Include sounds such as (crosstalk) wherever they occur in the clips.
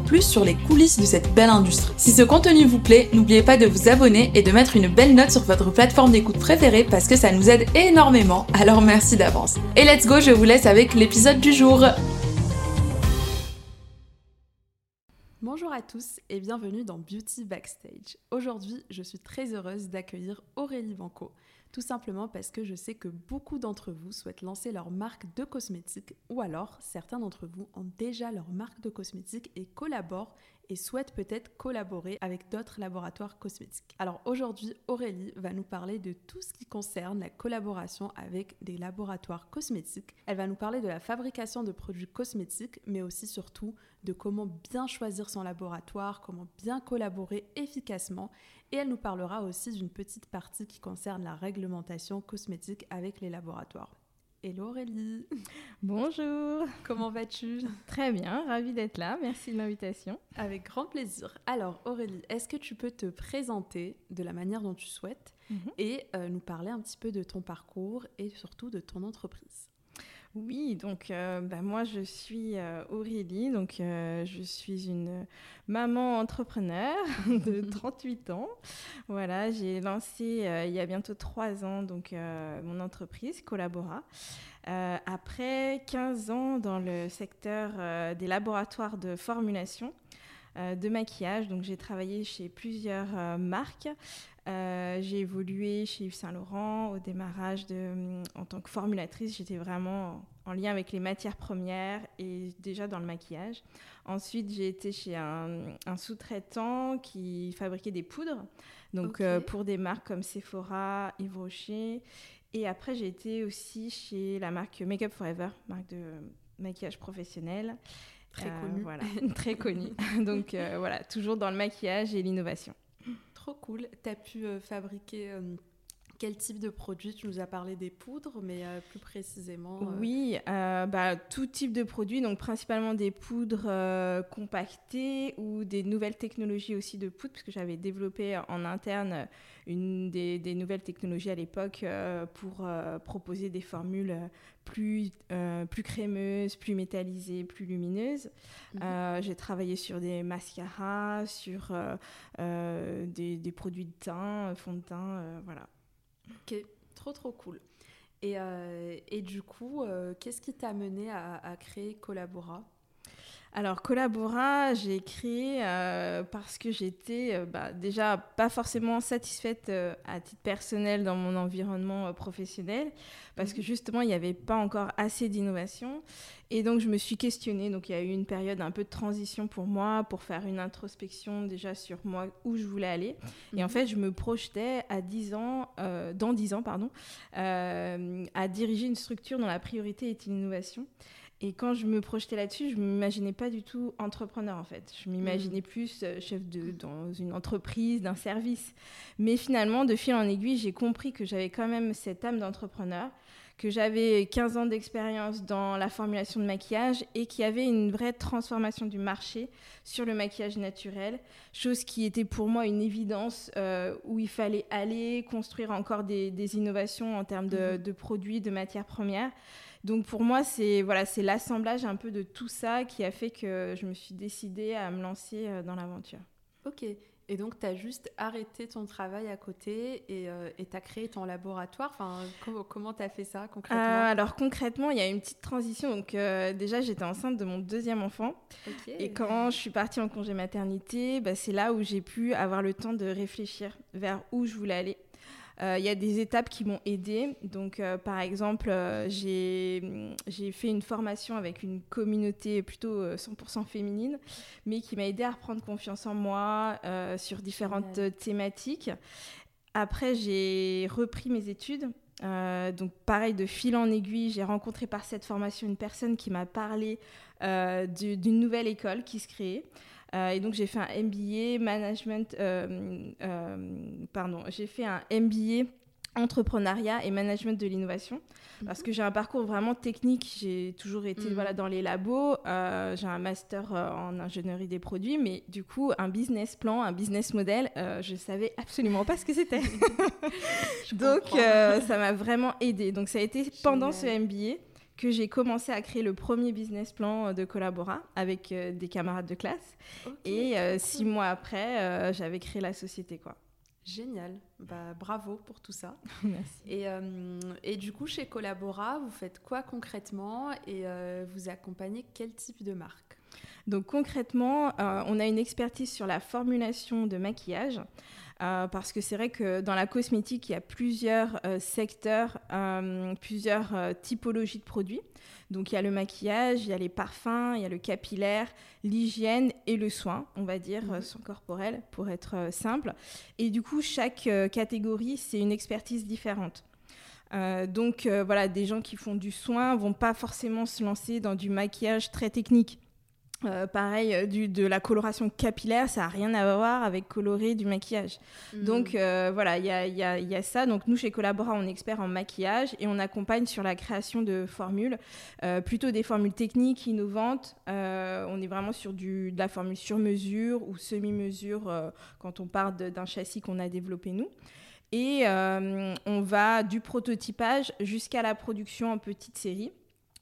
plus sur les coulisses de cette belle industrie. Si ce contenu vous plaît, n'oubliez pas de vous abonner et de mettre une belle note sur votre plateforme d'écoute préférée parce que ça nous aide énormément, alors merci d'avance. Et let's go, je vous laisse avec l'épisode du jour. Bonjour à tous et bienvenue dans Beauty Backstage. Aujourd'hui, je suis très heureuse d'accueillir Aurélie Banco, tout simplement parce que je sais que beaucoup d'entre vous souhaitent lancer leur marque de cosmétiques ou alors certains d'entre vous ont déjà leur marque de cosmétiques et collaborent et souhaitent peut-être collaborer avec d'autres laboratoires cosmétiques. Alors aujourd'hui, Aurélie va nous parler de tout ce qui concerne la collaboration avec des laboratoires cosmétiques. Elle va nous parler de la fabrication de produits cosmétiques, mais aussi surtout de comment bien choisir son laboratoire, comment bien collaborer efficacement. Et elle nous parlera aussi d'une petite partie qui concerne la réglementation cosmétique avec les laboratoires. Hello Aurélie (laughs) Bonjour Comment vas-tu? Très bien, ravie d'être là, merci de l'invitation. Avec grand plaisir. Alors Aurélie, est-ce que tu peux te présenter de la manière dont tu souhaites mhm. et euh, nous parler un petit peu de ton parcours et surtout de ton entreprise? Oui, donc euh, bah, moi je suis euh, Aurélie, donc euh, je suis une maman entrepreneur (laughs) de (laughs) 38 ans. Voilà, j'ai lancé il y a bientôt trois ans donc mon entreprise Collabora. après 15 ans dans le secteur des laboratoires de formulation de maquillage, donc j'ai travaillé chez plusieurs marques. j'ai évolué chez Yves Saint Laurent au démarrage de, en tant que formulatrice. J'étais vraiment en lien avec les matières premières et déjà dans le maquillage. Ensuite, j'ai été chez un, sous-traitant qui fabriquait des poudres, donc euh, pour des marques comme Sephora, Yves Rocher. Et après, j'ai été aussi chez la marque Makeup Forever, marque de maquillage professionnel. Très euh, connue. Voilà, (laughs) très connue. (laughs) donc euh, voilà, toujours dans le maquillage et l'innovation. Trop cool. Tu as pu fabriquer quel type de produit? Tu nous as parlé des poudres, mais euh, plus précisément euh, Oui, euh, bah, tout type de produits, donc principalement des poudres compactées ou des nouvelles technologies aussi de poudre, puisque j'avais développé en interne une des, nouvelles technologies à l'époque pour proposer des formules plus, plus crémeuses, plus métallisées, plus lumineuses. Mhm. J'ai travaillé sur des mascaras, sur des, des, produits de teint, fond de teint, voilà. Ok, trop trop cool. Et, euh, et du coup, euh, qu'est-ce qui t'a mené à, à créer Collabora? Alors Collabora, j'ai créé euh, parce que j'étais euh, bah, déjà pas forcément satisfaite euh, à titre personnel dans mon environnement professionnel, parce que mhm. justement il n'y avait pas encore assez d'innovation. Et donc je me suis questionnée, donc il y a eu une période un peu de transition pour moi, pour faire une introspection déjà sur moi, où je voulais aller. Et en mhm. fait je me projetais à 10 ans, dans 10 ans, pardon, à diriger une structure dont la priorité était l'innovation. Et quand je me projetais là-dessus, je ne m'imaginais pas du tout entrepreneur en fait. Je m'imaginais mm. plus euh, chef de dans une entreprise, d'un service. Mais finalement, de fil en aiguille, j'ai compris que j'avais quand même cette âme d'entrepreneur, que j'avais 15 ans d'expérience dans la formulation de maquillage et qu'il y avait une vraie transformation du marché sur le maquillage naturel, chose qui était pour moi une évidence euh, où il fallait aller construire encore des, innovations en termes de, mm-hmm. de produits, de matières premières. Donc pour moi, c'est voilà, c'est l'assemblage un peu de tout ça qui a fait que je me suis décidée à me lancer euh, dans l'aventure. Ok. Et donc, tu as juste arrêté ton travail à côté et euh, tu as créé ton laboratoire? Enfin, comment tu as fait ça concrètement? Euh, Alors, concrètement, il y a une petite transition. Donc, déjà, j'étais enceinte de mon deuxième enfant. Et quand je suis partie en congé maternité, bah, c'est là où j'ai pu avoir le temps de réfléchir vers où je voulais aller. Euh, il y a des étapes qui m'ont aidée. Donc, euh, par exemple, euh, j'ai fait une formation avec une communauté plutôt 100% féminine, mais qui m'a aidée à reprendre confiance en moi sur différentes thématiques. après, j'ai repris mes études. donc pareil, de fil en aiguille, j'ai rencontré par cette formation une personne qui m'a parlé d'une nouvelle école qui se créait. Et donc j'ai fait un MBA management, pardon, j'ai fait un MBA entrepreneuriat et management de l'innovation. Parce que j'ai un parcours vraiment technique j'ai toujours été mhm. voilà dans les labos euh, j'ai un master euh, en ingénierie des produits mais du coup un business plan un business model euh, je savais absolument pas ce que c'était. (laughs) Donc ça m'a vraiment aidé donc ça a été pendant ce MBA que j'ai commencé à créer le premier business plan de Collabora avec des camarades de classe et six mois après j'avais créé la société quoi Génial, bah, bravo pour tout ça. (laughs) Merci. Et, euh, et, du coup, chez Collabora, vous faites quoi concrètement et euh, vous accompagnez quel type de marque? Donc concrètement, euh, on a une expertise sur la formulation de maquillage. Parce que c'est vrai que dans la cosmétique, il y a plusieurs secteurs, plusieurs typologies de produits. Donc il y a le maquillage, il y a les parfums, il y a le capillaire, l'hygiène et le soin, on va dire, soin corporel pour être euh, simple. Et du coup, chaque euh, catégorie, c'est une expertise différente. Euh, donc voilà, des gens qui font du soin vont pas forcément se lancer dans du maquillage très technique. Euh, pareil, euh, du, de la coloration capillaire, ça n'a rien à voir avec colorer du maquillage. Mm. Donc euh, voilà, il y a, y, a, y a, ça. Donc nous, chez Collabora, on est expert en maquillage et on accompagne sur la création de formules, plutôt des formules techniques, innovantes. on est vraiment sur du, de la formule sur mesure ou semi-mesure quand on part d'un châssis qu'on a développé nous. Et on va du prototypage jusqu'à la production en petite série.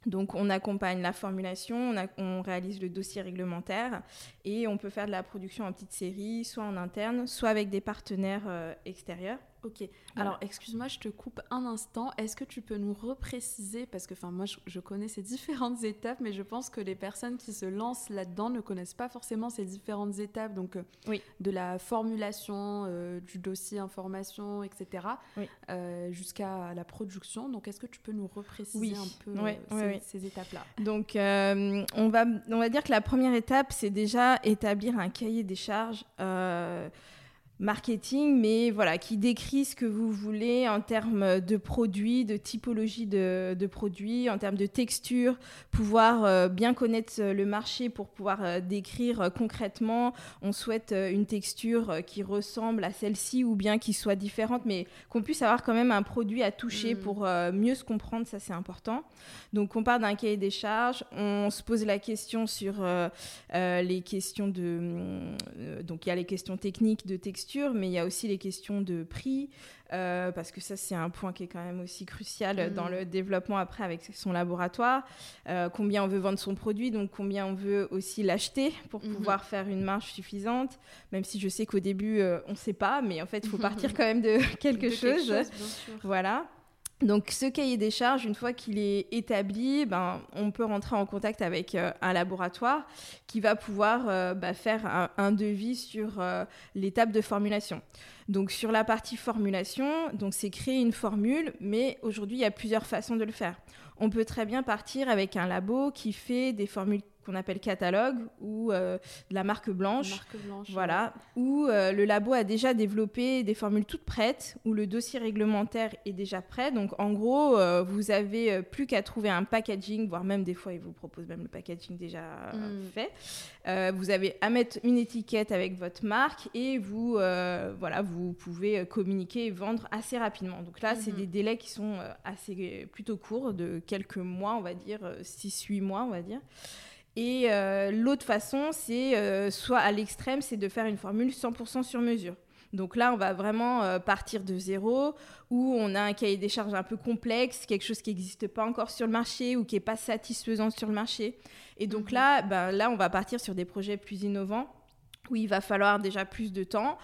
Donc on accompagne la formulation, on, réalise le dossier réglementaire et on peut faire de la production en petite série, soit en interne, soit avec des partenaires euh, extérieurs. Ok. Alors, excuse-moi, je te coupe un instant. Est-ce que tu peux nous repréciser Parce que, enfin, moi, je, connais ces (laughs) différentes étapes, mais je pense que les personnes qui se lancent là-dedans ne connaissent pas forcément ces différentes étapes. Donc, euh, oui. de la formulation, euh, du dossier information, etc., euh, jusqu'à la production. Donc, est-ce que tu peux nous repréciser un peu ces, ces étapes-là? Donc, on, va, on va dire que la première étape, c'est déjà établir un cahier des charges marketing, mais voilà, qui décrit ce que vous voulez en termes de produits, de typologie de, produits, en termes de texture, pouvoir euh, bien connaître euh, le marché pour pouvoir euh, décrire concrètement. On souhaite une texture qui ressemble à celle-ci ou bien qui soit différente, mais qu'on puisse avoir quand même un produit à toucher mm. pour mieux se comprendre, ça c'est important. Donc on part d'un cahier des charges, on se pose la question sur les questions de... donc il y a les questions techniques de texture mais il y a aussi les questions de prix, euh, parce que ça, c'est un point qui est quand même aussi crucial dans mm. le développement après avec son laboratoire. Euh, combien on veut vendre son produit, donc combien on veut aussi l'acheter pour mm-hmm. pouvoir faire une marge suffisante, même si je sais qu'au début, euh, on ne sait pas, mais en fait, il faut (laughs) partir quand même de (laughs) quelque chose. voilà. Donc ce cahier des charges, une fois qu'il est établi, ben, on peut rentrer en contact avec euh, un laboratoire qui va pouvoir euh, bah, faire un, devis sur euh, l'étape de formulation. Donc sur la partie formulation, donc c'est créer une formule, mais aujourd'hui il y a plusieurs façons de le faire. On peut très bien partir avec un labo qui fait des formules qu'on appelle catalogue ou euh, de la marque blanche. Marque blanche voilà. Où euh, le labo a déjà développé des formules toutes prêtes, où le dossier réglementaire est déjà prêt. Donc en gros, euh, vous avez plus qu'à trouver un packaging, voire même des fois, ils vous proposent même le packaging déjà hmm. fait. vous avez à mettre une étiquette avec votre marque et vous, voilà, vous pouvez communiquer et vendre assez rapidement. Donc là, c'est hmm. des délais qui sont assez plutôt courts, de quelques mois, on va dire, 6-8 mois, on va dire. Et euh, l'autre façon, c'est euh, soit à l'extrême, c'est de faire une formule 100% sur mesure. Donc là, on va vraiment euh, partir de zéro, où on a un cahier des charges un peu complexe, quelque chose qui n'existe pas encore sur le marché ou qui n'est pas satisfaisant sur le marché. Et donc mhm. là, ben, là, on va partir sur des projets plus innovants où il va falloir déjà plus de temps,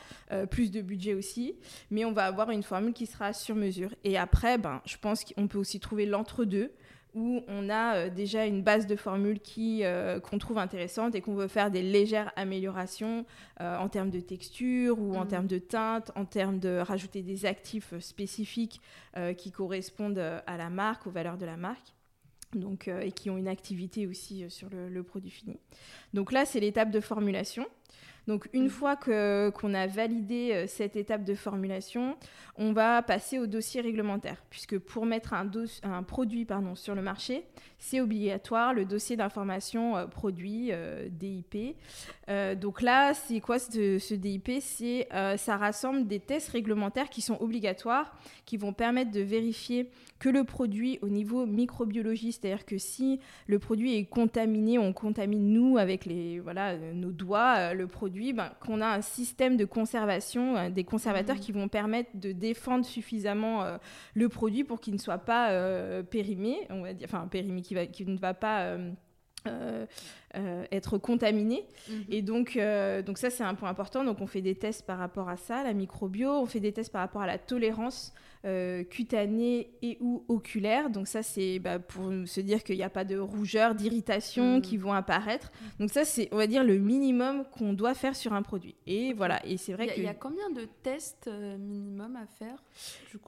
plus de budget aussi, mais on va avoir une formule qui sera sur mesure. Et après, ben, je pense qu'on peut aussi trouver l'entre-deux, où on a euh, déjà une base de formules qui euh, qu'on trouve intéressante et qu'on veut faire des légères améliorations euh, en termes de texture ou en mm. termes de teinte, en termes de rajouter des actifs spécifiques qui correspondent à la marque, aux valeurs de la marque. Donc, et qui ont une activité aussi sur le, le produit fini. Donc là, c'est l'étape de formulation. Donc une fois qu'on a validé euh, cette étape de formulation, on va passer au dossier réglementaire, puisque pour mettre un, un produit sur le marché, c'est obligatoire le dossier d'information euh, produit euh, DIP. donc là, c'est quoi ce, ce DIP C'est ça rassemble des tests réglementaires qui sont obligatoires, qui vont permettre de vérifier que le produit au niveau microbiologie, c'est-à-dire que si le produit est contaminé, on contamine nous avec les, voilà, nos doigts, le produit ben, qu'on a un système de conservation, euh, des conservateurs mmh. qui vont permettre de défendre suffisamment euh, le produit pour qu'il ne soit pas euh, périmé, on va dire, enfin périmé, qui, qui ne va pas être contaminé. Mmh. Et donc, donc ça, c'est un point important. Donc, on fait des tests par rapport à ça, la microbio. On fait des tests par rapport à la tolérance euh, cutanée et ou oculaire. Donc ça, c'est bah, pour se dire qu'il n'y a pas de rougeur, d'irritation mm. qui vont apparaître. Donc ça, c'est, on va dire, le minimum qu'on doit faire sur un produit. Et voilà, et c'est vrai qu'il y a combien de tests euh, minimum à faire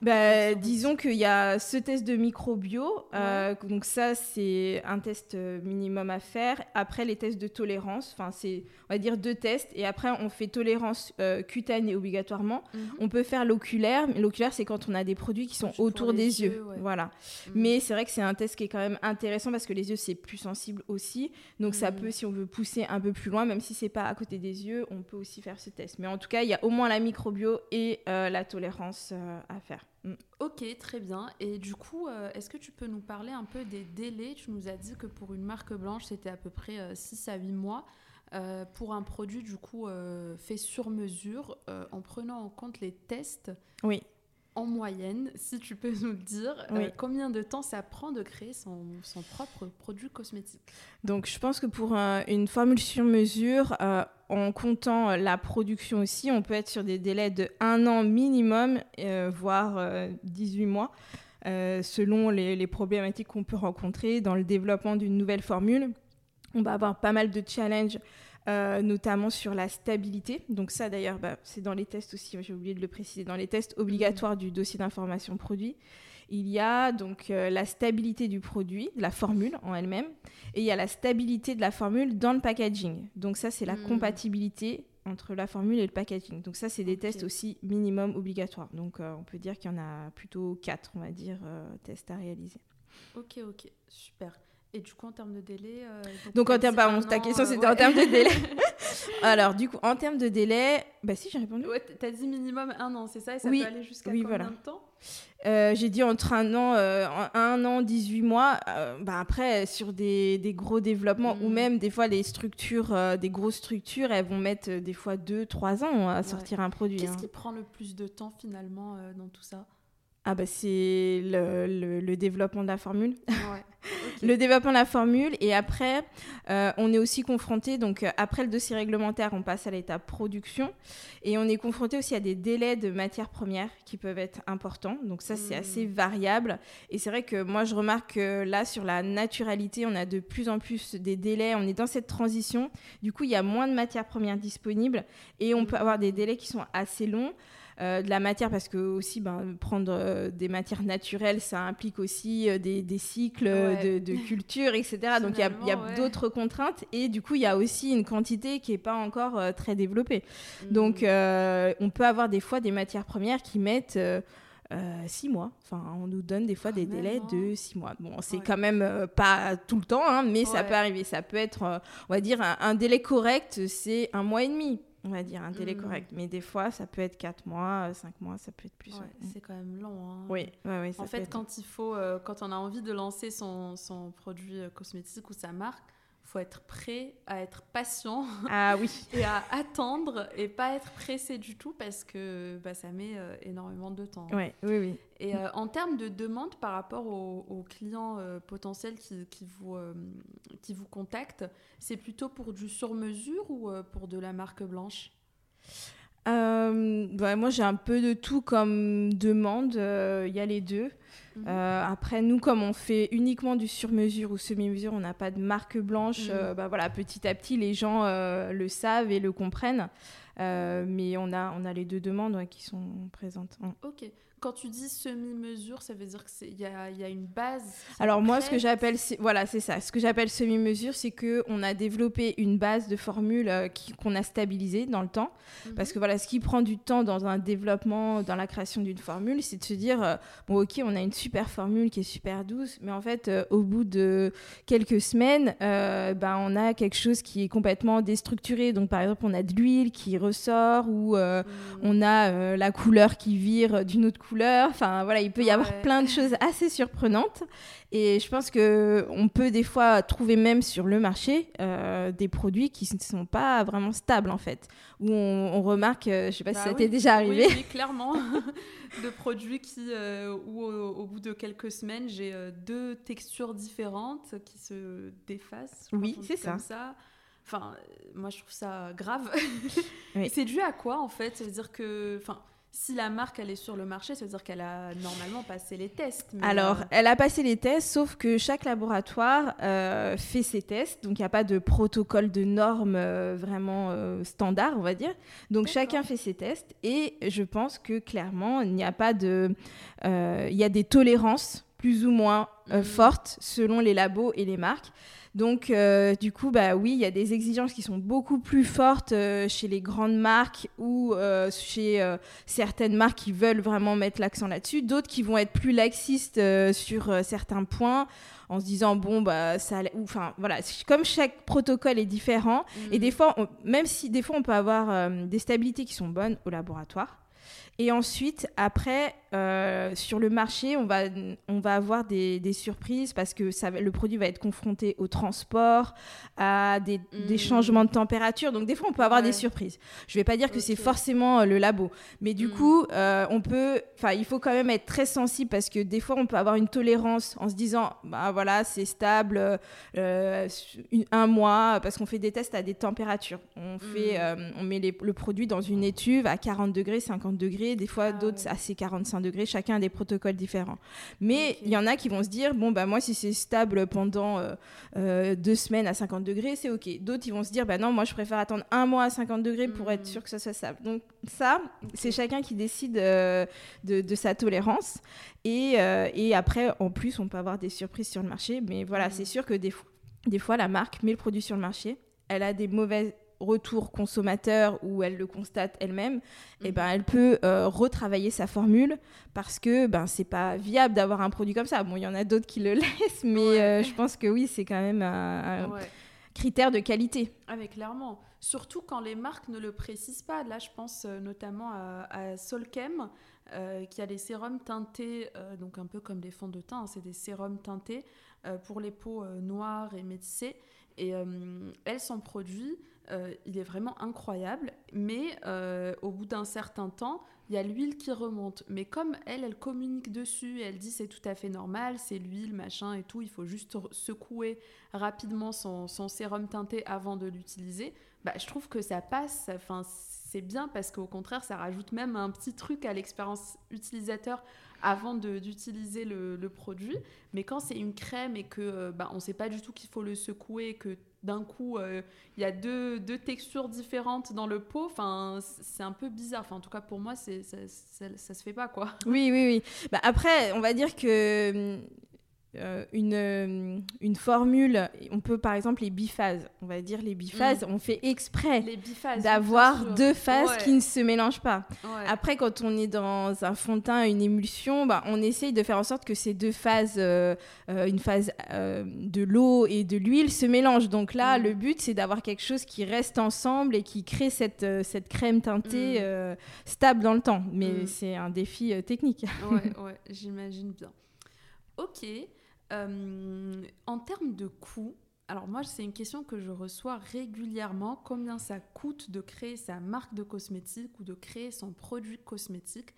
bah, Disons qu'il y a ce test de microbio. Euh, donc ça, c'est un test minimum à faire. Après, les tests de tolérance, enfin, c'est, on va dire, deux tests. Et après, on fait tolérance cutanée obligatoirement. Mhm. On peut faire l'oculaire. L'oculaire, c'est quand on a des produits qui sont autour des yeux. Voilà. Mm. Mais c'est vrai que c'est un test qui est quand même intéressant parce que les yeux, c'est plus sensible aussi. Donc ça mm. peut, si on veut pousser un peu plus loin, même si c'est pas à côté des yeux, on peut aussi faire ce test. Mais en tout cas, il y a au moins la microbio et euh, la tolérance euh, à faire. Mm. Ok, très bien. Et du coup, euh, est-ce que tu peux nous parler un peu des délais? Tu nous as dit que pour une marque blanche, c'était à peu près 6 à 8 mois. pour un produit du coup fait sur mesure, en prenant en compte les tests. Oui en moyenne, si tu peux nous dire, euh, combien de temps ça prend de créer son, propre produit cosmétique Donc, je pense que pour une formule sur mesure, euh, en comptant la production aussi, on peut être sur des délais de un an minimum, euh, voire 18 mois, selon les, les problématiques qu'on peut rencontrer dans le développement d'une nouvelle formule. On va avoir pas mal de challenges euh, notamment sur la stabilité. Donc ça d'ailleurs, bah, c'est dans les tests aussi, j'ai oublié de le préciser, dans les tests obligatoires du dossier d'information produit. Il y a donc euh, la stabilité du produit, de la formule en elle-même, et il y a la stabilité de la formule dans le packaging. Donc ça, c'est la hmm. compatibilité entre la formule et le packaging. Donc ça, c'est des tests aussi minimum obligatoires. Donc euh, on peut dire qu'il y en a plutôt quatre, on va dire, tests à réaliser. Ok, ok, super. Et du coup, en termes de délai euh, Donc, en termes, pardon, ta question, euh, c'était en termes de délai. (laughs) (laughs) Alors, du coup, en termes de délai, bah si, j'ai répondu. Ouais, t'as dit minimum un an, c'est ça Et ça peut aller jusqu'à oui, combien de temps? Euh, j'ai dit entre un an, un an, 18 mois. bah après, sur des, des gros développements ou hmm. même des fois les structures, des grosses structures, elles vont mettre des fois 2-3 ans à sortir un produit. Qu'est-ce hein. qui prend le plus de temps finalement dans tout ça? Ah bah c'est le, le, développement de la formule. (laughs) Le développement de la formule et après euh, on est aussi confronté donc euh, après le dossier réglementaire on passe à l'étape production et on est confronté aussi à des délais de matières premières qui peuvent être importants. Donc ça c'est assez hmm. variable et c'est vrai que moi je remarque que là sur la naturalité on a de plus en plus des délais on est dans cette transition. Du coup il y a moins de matières premières disponibles et on peut avoir des délais qui sont assez longs euh, de la matière parce que aussi ben, prendre euh, des matières naturelles ça implique aussi euh, des, des, cycles de, (laughs) culture etc donc il y a, y a d'autres contraintes et du coup il y a aussi une quantité qui n'est pas encore très développée mm. donc on peut avoir des fois des matières premières qui mettent six mois. Enfin, on nous donne des fois des délais de six mois. Bon, c'est quand même pas tout le temps, hein, mais ça peut arriver. Ça peut être, on va dire, un délai correct, c'est un mois et demi on va dire, un délai mm. correct. Mais des fois, ça peut être 4 mois, 5 euh, mois, ça peut être plus. C'est quand même long. Hein. Oui, oui, En fait, quand il faut, euh, quand on a envie de lancer son, son produit euh, cosmétique ou sa marque, faut être prêt à être patient (laughs) ah, oui. et à attendre et pas être pressé du tout parce que bah, ça met euh, énormément de temps. oui, oui. Et euh, en termes de demande par rapport aux, clients euh, potentiels qui, qui vous, qui vous contactent, c'est plutôt pour du sur-mesure ou pour de la marque blanche? Bah, Moi, j'ai un peu de tout comme demande. Il y a les deux. Mhm. Euh, après, nous, comme on fait uniquement du sur-mesure ou semi-mesure, on n'a pas de marque blanche. Mhm. Euh, bah, voilà, petit à petit, les gens euh, le savent et le comprennent. mais on a, on a les deux demandes qui sont présentes. Ok. Quand tu dis semi-mesure, ça veut dire qu'il y a, y a, une base Alors moi, ce que j'appelle, voilà, c'est ça. Ce que j'appelle semi-mesure, c'est qu'on a développé une base de formules euh, qu'on a stabilisée dans le temps. Mhm. Parce que voilà, ce qui prend du temps dans un développement, dans la création d'une formule, c'est de se dire, euh, bon ok, on a une super formule qui est super douce, mais en fait, euh, au bout de quelques semaines, ben, on a quelque chose qui est complètement déstructuré. Donc par exemple, on a de l'huile qui ressort ou mhm. on a la couleur qui vire d'une autre couleur couleurs. Enfin, voilà, il peut y avoir plein de choses assez surprenantes. Et je pense que on peut des fois trouver même sur le marché euh, des produits qui ne sont pas vraiment stables en fait. Où on, remarque, euh, je sais pas si bah ça t'est déjà arrivé. Oui, clairement, (laughs) de produits qui, euh, où au, bout de quelques semaines, j'ai deux textures différentes qui se défacent. Oui, c'est ça. ça. Enfin, moi je trouve ça grave. C'est dû à quoi en fait? Cest à dire que, enfin si la marque elle est sur le marché, ça veut dire qu'elle a normalement passé les tests. Alors, euh, elle a passé les tests, sauf que chaque laboratoire euh, fait ses tests, donc il n'y a pas de protocole de normes euh, vraiment standard, on va dire. Donc chacun fait ses tests, et je pense que clairement, il n'y a pas de, il y a des tolérances plus ou moins mmh. fortes selon les labos et les marques. Donc, euh, du coup, bah oui, il y a des exigences qui sont beaucoup plus fortes euh, chez les grandes marques ou euh, chez certaines marques qui veulent vraiment mettre l'accent là-dessus. D'autres qui vont être plus laxistes sur certains points en se disant bon bah ça enfin voilà comme chaque protocole est différent et mmh. des fois même si des fois on peut avoir des stabilités qui sont bonnes au laboratoire et ensuite, après, euh, sur le marché, on va, on va avoir des, des surprises parce que ça, le produit va être confronté au transport, à des, des hmm. changements de température. Donc, des fois, on peut avoir des surprises. Je ne vais pas dire que c'est forcément euh, le labo. Mais du hmm. coup, euh, on peut, il faut quand même être très sensible parce que des fois, on peut avoir une tolérance en se disant, bah voilà, c'est stable un mois parce qu'on fait des tests à des températures. On, fait, hmm. on met le produit dans une étuve à 40 degrés, 50 degrés des fois ah d'autres à ces 45 degrés, chacun a des protocoles différents. Mais il y en a qui vont se dire, bon, bah moi, si c'est stable pendant euh, euh, deux semaines à 50 degrés, c'est OK. D'autres, ils vont se dire, bah non, moi, je préfère attendre un mois à 50 degrés pour être hmm. sûr que ça soit stable. Donc ça, c'est chacun qui décide euh, de, sa tolérance. Et, et, après, en plus, on peut avoir des surprises sur le marché. Mais voilà, hmm. c'est sûr que des, des fois, la marque met le produit sur le marché. Elle a des mauvaises retour consommateur où elle le constate elle-même, et eh ben mhm. elle peut euh, retravailler sa formule parce que ben c'est pas viable d'avoir un produit comme ça. Bon, il y en a d'autres qui le (laughs) laissent, mais euh, je pense que oui, c'est quand même un, critère de qualité. Ah mais clairement, surtout quand les marques ne le précisent pas. Là, je pense euh, notamment à, Solchem. qui a des sérums teintés, donc un peu comme des fonds de teint, hein, c'est des sérums teintés pour les peaux noires et métissées. Et elle, son produit, euh, il est vraiment incroyable, mais euh, au bout d'un certain temps, il y a l'huile qui remonte. Mais comme elle, elle communique dessus, elle dit c'est tout à fait normal, c'est l'huile, machin et tout, il faut juste secouer rapidement son, sérum teinté avant de l'utiliser, bah, je trouve que ça passe, enfin, c'est bien parce qu'au contraire, ça rajoute même un petit truc à l'expérience utilisateur avant d'utiliser le, produit. Mais quand c'est une crème et que euh, bah, on ne sait pas du tout qu'il faut le secouer, que d'un coup, euh, il y a deux, deux, textures différentes dans le pot. Enfin, c'est un peu bizarre. Enfin, en tout cas, pour moi, c'est, ça, ça, se fait pas, quoi. Oui, oui, oui. Bah, après, on va dire que euh, une, euh, une formule, on peut par exemple les biphases, on va dire les biphases, mm. on fait exprès d'avoir deux phases qui ne se mélangent pas. Après, quand on est dans un fond de teint, une émulsion, bah, on essaye de faire en sorte que ces deux phases, euh, une phase de l'eau et de l'huile, se mélangent. Donc là, mm. le but, c'est d'avoir quelque chose qui reste ensemble et qui crée cette, cette crème teintée mm. stable dans le temps. Mais c'est un défi technique. ouais, (laughs) ouais j'imagine bien. Ok. Euh, en termes de coût, alors moi, c'est une question que je reçois régulièrement. Combien ça coûte de créer sa marque de cosmétique ou de créer son produit cosmétique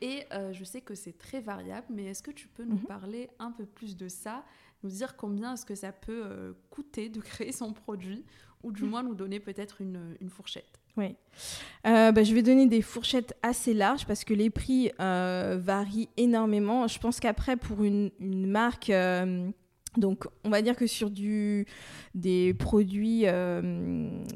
Et euh, je sais que c'est très variable, mais est-ce que tu peux nous mhm. parler un peu plus de ça Nous dire combien est-ce que ça peut euh, coûter de créer son produit Ou du mhm. moins nous donner peut-être une, une fourchette? Oui. Euh, bah, je vais donner des fourchettes assez larges parce que les prix euh, varient énormément. Je pense qu'après, pour une, marque, euh, Donc, on va dire que sur du, des produits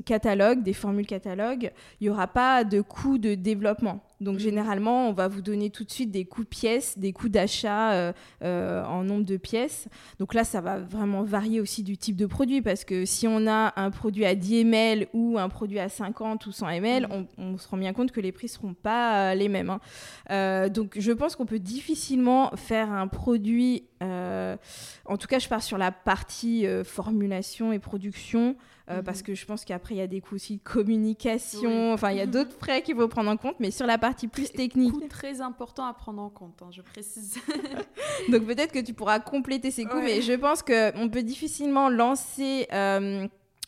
catalogues, des formules catalogues, il n'y aura pas de coût de développement. Donc, mmh. généralement, on va vous donner tout de suite des coûts de pièces, des coûts d'achat euh, euh, en nombre de pièces. Donc là, ça va vraiment varier aussi du type de produit parce que si on a un produit à 10 ml ou un produit à 50 ou 100 ml, mmh. on, se rend bien compte que les prix ne seront pas les mêmes. Hein. donc, je pense qu'on peut difficilement faire un produit euh, en tout cas, je pars sur la partie euh, formulation et production, euh, parce mhm. que je pense qu'après, il y a des coûts aussi de communication, enfin, il y a d'autres (laughs) frais qu'il faut prendre en compte, mais sur la partie plus technique. Coût très important à prendre en compte, hein, je précise. (laughs) Donc peut-être que tu pourras compléter ces coûts, mais je pense qu'on peut difficilement lancer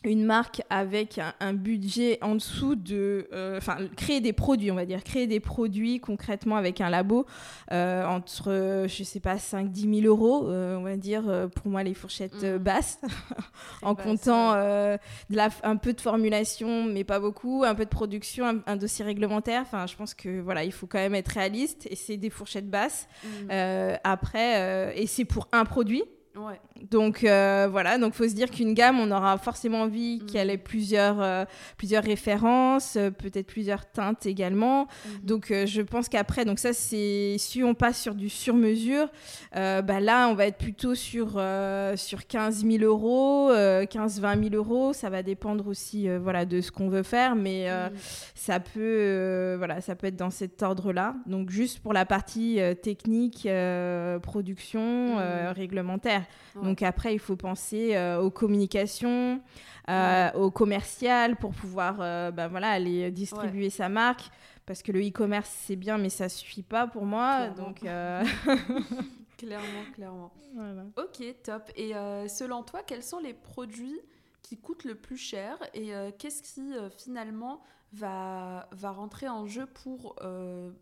une marque avec un, budget en dessous de... Euh, enfin, créer des produits, on va dire. Créer des produits concrètement avec un labo euh, entre, je sais pas, 5-10 000 euros, euh, on va dire, pour moi, les fourchettes mm. basses, (laughs) (laughs) en comptant de la, un peu de formulation, mais pas beaucoup, un peu de production, un, dossier réglementaire. Enfin, je pense que, voilà, il faut quand même être réaliste et c'est des fourchettes basses. Mm. après, et c'est pour un produit. Donc euh, voilà, donc faut se dire qu'une gamme, on aura forcément envie qu'elle mm. ait plusieurs, euh, plusieurs références, euh, peut-être plusieurs teintes également. Mm-hmm. Donc je pense qu'après, donc ça c'est si on passe sur du sur-mesure, bah là on va être plutôt sur, sur 15 000 euros, 15-20 000 euros. Ça va dépendre aussi voilà, de ce qu'on veut faire, mais mm. ça, peut, voilà, ça peut être dans cet ordre-là. Donc juste pour la partie technique, production, mm. Donc après, il faut penser euh, aux communications, euh, au commercial pour pouvoir euh, bah, voilà, aller distribuer sa marque. Parce que le e-commerce, c'est bien, mais ça suffit pas pour moi. Donc, (laughs) clairement, clairement. Ok, top. Et selon toi, quels sont les produits qui coûtent le plus cher et qu'est-ce qui finalement va, va rentrer en jeu pour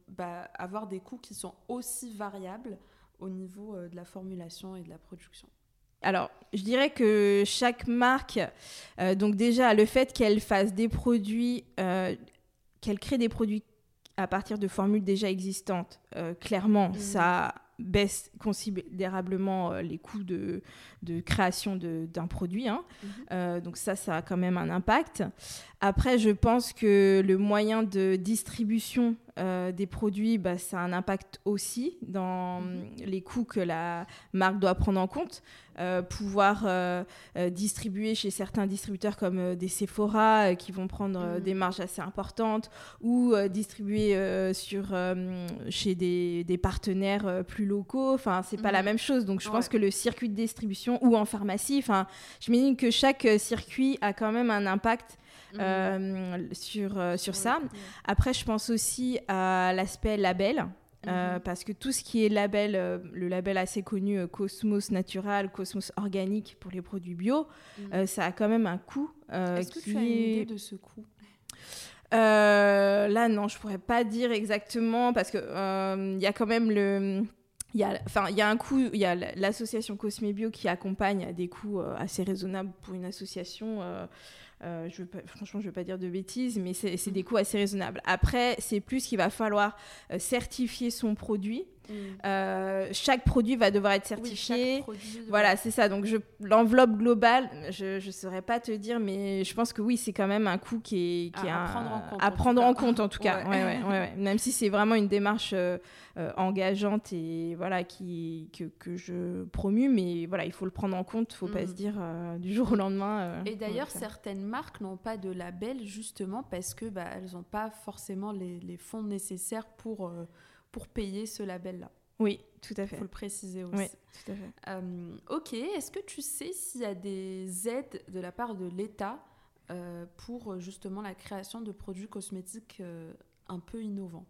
bah, avoir des coûts qui sont aussi variables? Au niveau de la formulation et de la production alors, je dirais que chaque marque, euh, donc déjà le fait qu'elle fasse des produits, euh, qu'elle crée des produits à partir de formules déjà existantes, euh, clairement, mmh. ça baisse considérablement les coûts de, création d'un produit. Hein. Mmh. donc ça, ça a quand même un impact. Après, je pense que le moyen de distribution euh, des produits, bah, ça a un impact aussi dans mhm. les coûts que la marque doit prendre en compte. Euh, pouvoir euh, distribuer chez certains distributeurs comme des Sephora qui vont prendre mhm. des marges assez importantes ou distribuer sur, chez des, des partenaires plus locaux. Enfin, c'est pas la mhm. même chose. Donc, je pense que le circuit de distribution ou en pharmacie, enfin, je dis que chaque circuit a quand même un impact Mhm. Euh, sur, euh, sur ça. Après, je pense aussi à l'aspect label. Euh, mhm. parce que tout ce qui est label, le label assez connu Cosmos Natural, Cosmos Organique pour les produits bio, mhm. ça a quand même un coût. Est-ce que tu as une idée de ce coût? Là, non, je pourrais pas dire exactement parce que il y a quand même le. Il y, a, un coût, il y a l'association Cosmébio qui accompagne à des coûts assez raisonnables pour une association. Euh, je franchement, je ne veux pas dire de bêtises, mais c'est des coûts assez raisonnables. Après, c'est plus qu'il va falloir euh, certifier son produit. Mm. Euh, chaque produit va devoir être certifié. voilà, c'est ça. Donc l'enveloppe globale, je ne saurais pas te dire, mais je pense que oui, c'est quand même un coût qui est, à, prendre en compte. À prendre en compte, en tout cas. (laughs) même si c'est vraiment une démarche euh, euh, engageante et voilà qui, que, que, je promue, mais voilà, il faut le prendre en compte. Il ne faut pas se dire du jour au lendemain. et d'ailleurs, certaines marques n'ont pas de label justement parce que bah, elles n'ont pas forcément les, les, fonds nécessaires pour pour payer ce label-là. Oui, tout à fait. Il faut le préciser aussi. Oui, tout à fait. Euh, ok, est-ce que tu sais s'il y a des aides de la part de l'État euh, pour justement la création de produits cosmétiques euh, un peu innovants?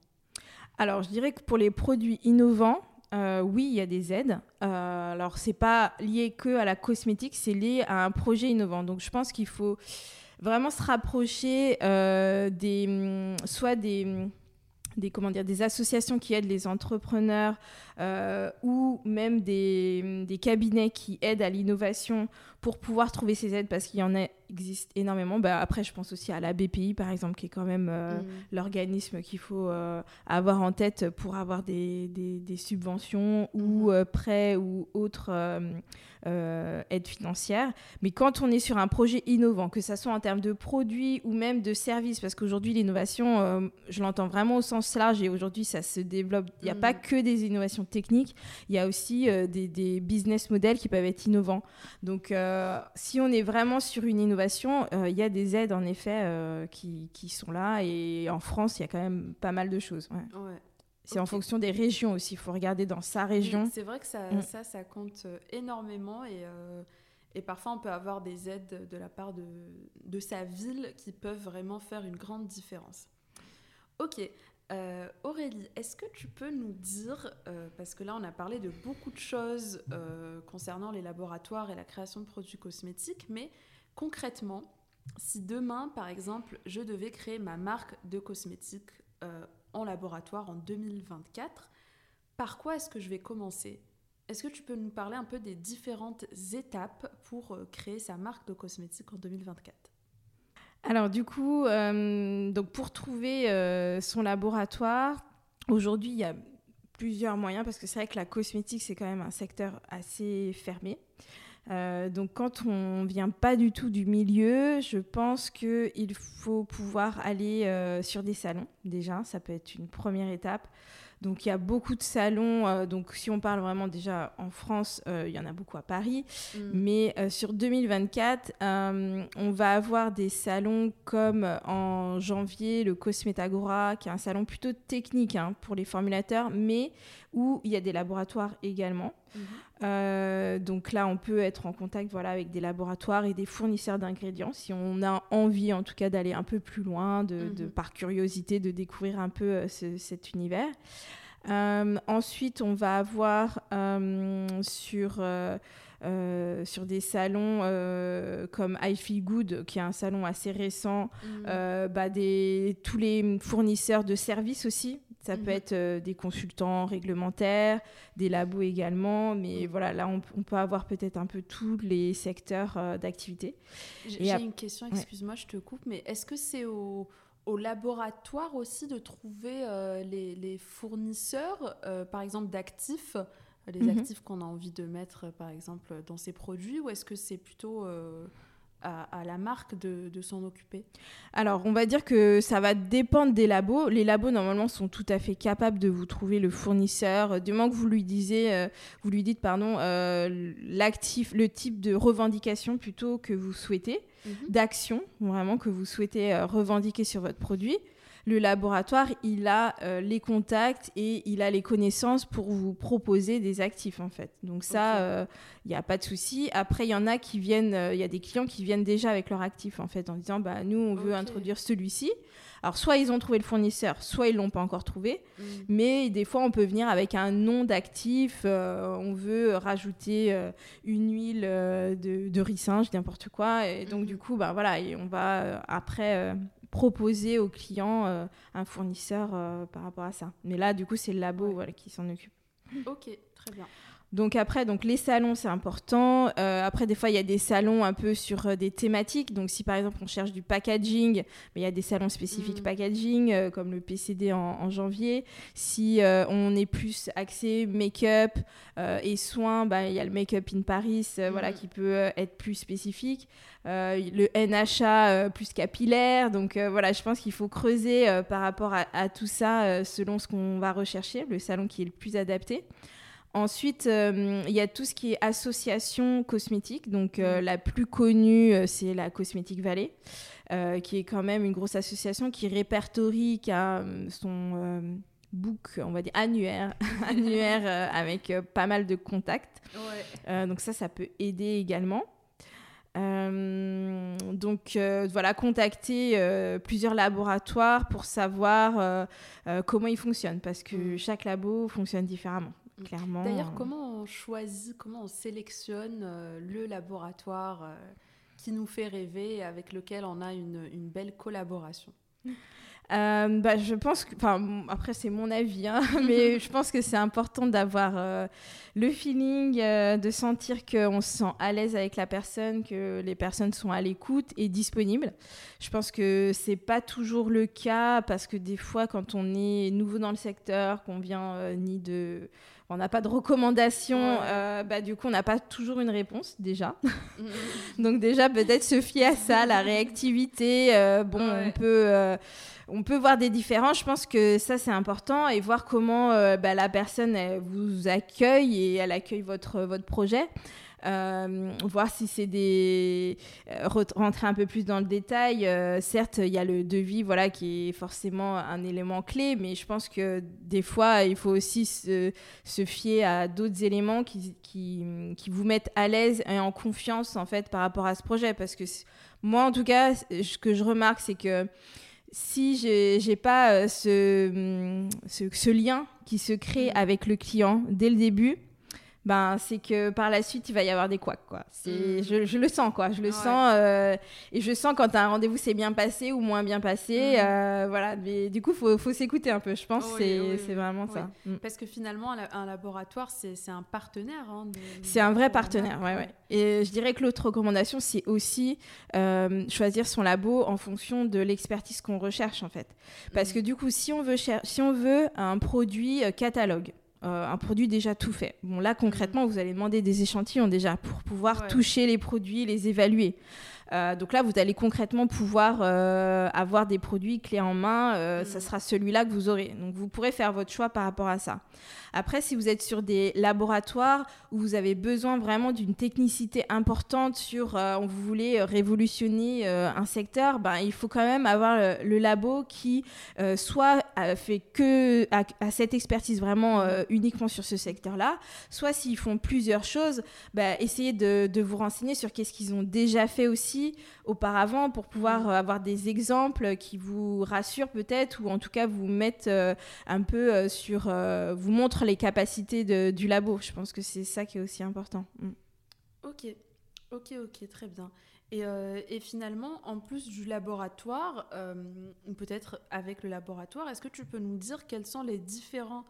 Alors, je dirais que pour les produits innovants, oui, il y a des aides. alors, c'est pas lié que à la cosmétique, c'est lié à un projet innovant. Donc, je pense qu'il faut vraiment se rapprocher des, soit des des, comment des associations qui aident les entrepreneurs euh, ou même des, cabinets qui aident à l'innovation pour pouvoir trouver ces aides parce qu'il y en a, existe énormément. Bah, après, je pense aussi à la BPI, par exemple, qui est quand même euh, mm. l'organisme qu'il faut euh, avoir en tête pour avoir des, des, subventions ou mm-hmm. euh, prêts ou autres aides financières. Mais quand on est sur un projet innovant, que ce soit en termes de produits ou même de services, parce qu'aujourd'hui, l'innovation, je l'entends vraiment au sens large et aujourd'hui, ça se développe. Il n'y a pas mm. que des innovations techniques, il y a aussi des, des, business models qui peuvent être innovants. Donc, si on est vraiment sur une innovation, euh, il y a des aides en effet euh, qui, qui, sont là et en France, il y a quand même pas mal de choses. C'est en fonction des régions aussi. Il faut regarder dans sa région. C'est vrai que ça, mm. ça, ça, compte euh, énormément et, et parfois on peut avoir des aides de la part de, de sa ville qui peuvent vraiment faire une grande différence. Ok. Aurélie, est-ce que tu peux nous dire, parce que là on a parlé de beaucoup de choses concernant les laboratoires et la création de produits cosmétiques, mais Concrètement, si demain, par exemple, je devais créer ma marque de cosmétiques euh, en laboratoire en 2024, par quoi est-ce que je vais commencer? Est-ce que tu peux nous parler un peu des différentes étapes pour euh, créer sa marque de cosmétiques en 2024 alors du coup, euh, donc pour trouver son laboratoire, aujourd'hui il y a plusieurs moyens parce que c'est vrai que la cosmétique c'est quand même un secteur assez fermé. Euh, donc quand on vient pas du tout du milieu, je pense qu'il faut pouvoir aller euh, sur des salons déjà, ça peut être une première étape. Donc il y a beaucoup de salons. Euh, donc si on parle vraiment déjà en France, il y en a beaucoup à Paris. Mm. Mais sur 2024, on va avoir des salons comme en janvier le Cosmetagora, qui est un salon plutôt technique hein, pour les formulateurs, mais où il y a des laboratoires également. Mhm. Euh, donc là, on peut être en contact voilà, avec des laboratoires et des fournisseurs d'ingrédients si on a envie en tout cas d'aller un peu plus loin, de, mhm. par curiosité, de découvrir un peu euh, cet univers. Euh, ensuite, on va avoir sur... sur des salons comme I Feel Good, qui est un salon assez récent, mhm. bah des, tous les fournisseurs de services aussi, ça peut mhm. être euh, des consultants réglementaires, des labos également, mais mhm. voilà, là, on, peut avoir peut-être un peu tous les secteurs euh, d'activité. J'ai une question, excuse-moi, je te coupe, mais est-ce que c'est au, laboratoire aussi de trouver euh, les, fournisseurs, par exemple, d'actifs les mhm. actifs qu'on a envie de mettre, par exemple, dans ces produits, ou est-ce que c'est plutôt à, la marque de, s'en occuper? Alors, on va dire que ça va dépendre des labos. Les labos, normalement, sont tout à fait capables de vous trouver le fournisseur. Du moment que vous lui, disiez, euh, vous lui dites pardon, euh, l'actif, le type de revendication plutôt que vous souhaitez, mhm. d'action, vraiment, que vous souhaitez euh, revendiquer sur votre produit le laboratoire, il a euh, les contacts et il a les connaissances pour vous proposer des actifs, en fait. Donc ça, il euh, n'y a pas de souci. Après, il y en a qui viennent, euh, il y a des clients qui viennent déjà avec leur actif, en fait, en disant, bah, nous, on veut introduire celui-ci. Alors, soit ils ont trouvé le fournisseur, soit ils l'ont pas encore trouvé. Mm. Mais des fois, on peut venir avec un nom d'actif. on veut rajouter une huile de, de ricin, n'importe quoi. Et donc, mm-hmm. du coup, bah, voilà, et on va après proposer aux clients euh, un fournisseur euh, par rapport à ça. Mais là, du coup, c'est le labo voilà, qui s'en occupe. Ok, très bien. Donc après, donc les salons, c'est important. Euh, après, des fois, il y a des salons un peu sur des thématiques. Donc si par exemple on cherche du packaging, il y a des salons spécifiques mm. packaging, comme le PCD en, janvier. Si on est plus axé make-up et soins, bah, il y a le Make-up in Paris, voilà, mm. qui peut être plus spécifique. Euh, le NHA euh, plus capillaire. Donc euh, voilà, je pense qu'il faut creuser par rapport à, tout ça selon ce qu'on va rechercher, le salon qui est le plus adapté. Ensuite, il y a tout ce qui est association cosmétique. Donc, mm. la plus connue, c'est la Cosmétique Valley, qui est quand même une grosse association qui répertorie, qui a son book, on va dire annuaire, (laughs) annuaire avec pas mal de contacts. donc ça, ça peut aider également. Euh, donc euh, voilà, contacter euh, plusieurs laboratoires pour savoir comment ils fonctionnent, parce que mm. chaque labo fonctionne différemment, mm. Clairement. D'ailleurs, comment on choisit, comment on sélectionne le laboratoire qui nous fait rêver, avec lequel on a une, une belle collaboration? (laughs) Euh, bah, je pense que, enfin, après c'est mon avis, hein, (laughs) mais (laughs) je pense que c'est important d'avoir euh, le feeling, euh, de sentir qu'on se sent à l'aise avec la personne, que les personnes sont à l'écoute et disponibles. Je pense que c'est pas toujours le cas parce que des fois, quand on est nouveau dans le secteur, qu'on vient ni de on n'a pas de recommandations, bah, du coup, on n'a pas toujours une réponse déjà. (laughs) (laughs) Donc déjà, peut-être se fier à ça, la réactivité. bon, on peut on peut voir des différences. Je pense que ça, c'est important et voir comment euh, bah, la personne vous accueille et elle accueille votre, votre projet. Euh, voir si c'est des euh, rentrer un peu plus dans le détail. certes, il y a le devis, voilà, qui est forcément un élément clé, mais je pense que des fois, il faut aussi se, fier à d'autres éléments qui, qui, qui, vous mettent à l'aise et en confiance en fait par rapport à ce projet, parce que moi, en tout cas, ce que je remarque, c'est que si j'ai pas euh, ce, ce, lien qui se crée avec le client dès le début, ben, c'est que par la suite, il va y avoir des couacs. Quoi. C'est, mm. je, je, le sens, quoi. Je le sens. Euh, et je sens quand un rendez-vous s'est bien passé ou moins bien passé. Mm. Euh, voilà. Mais du coup, il faut, faut s'écouter un peu. Je pense que c'est, c'est vraiment ça. Mm. Parce que finalement, un laboratoire, c'est, c'est un partenaire. Hein, c'est un vrai partenaire, ouais, ouais. Et je dirais que l'autre recommandation, c'est aussi euh, choisir son labo en fonction de l'expertise qu'on recherche, en fait. Parce que du coup, si on veut, si on veut un produit catalogue, euh, un produit déjà tout fait. Bon, là, concrètement, vous allez demander des échantillons déjà pour pouvoir toucher les produits, les évaluer. Euh, donc là, vous allez concrètement pouvoir euh, avoir des produits clés en main. Euh, ça mm. sera celui-là que vous aurez. Donc vous pourrez faire votre choix par rapport à ça. Après, si vous êtes sur des laboratoires où vous avez besoin vraiment d'une technicité importante sur, on vous voulez révolutionner un secteur, ben, il faut quand même avoir le, labo qui soit fait que à, cette expertise vraiment uniquement sur ce secteur-là, soit s'ils font plusieurs choses, ben, essayez de, de vous renseigner sur qu'est-ce qu'ils ont déjà fait aussi auparavant pour pouvoir mm. euh, avoir des exemples qui vous rassurent peut-être ou en tout cas vous mettent euh, un peu euh, sur, vous montrent les capacités du labo. Je pense que c'est ça qui est aussi important. Mm. Ok, ok, ok, très bien. Et, et, finalement, en plus du laboratoire, ou peut-être avec le laboratoire, est-ce que tu peux nous dire quels sont les différents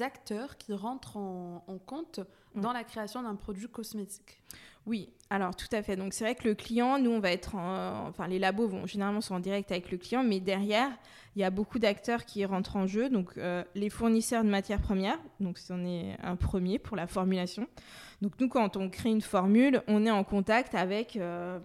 acteurs qui rentrent en, en compte mm. dans la création d'un produit cosmétique? Oui, alors tout à fait. Donc c'est vrai que le client, nous on va être en, enfin les labos vont généralement sont en direct avec le client, mais derrière il y a beaucoup d'acteurs qui rentrent en jeu. Donc euh, les fournisseurs de matières premières, donc c'en un premier pour la formulation. Donc nous quand on crée une formule, on est en contact avec euh,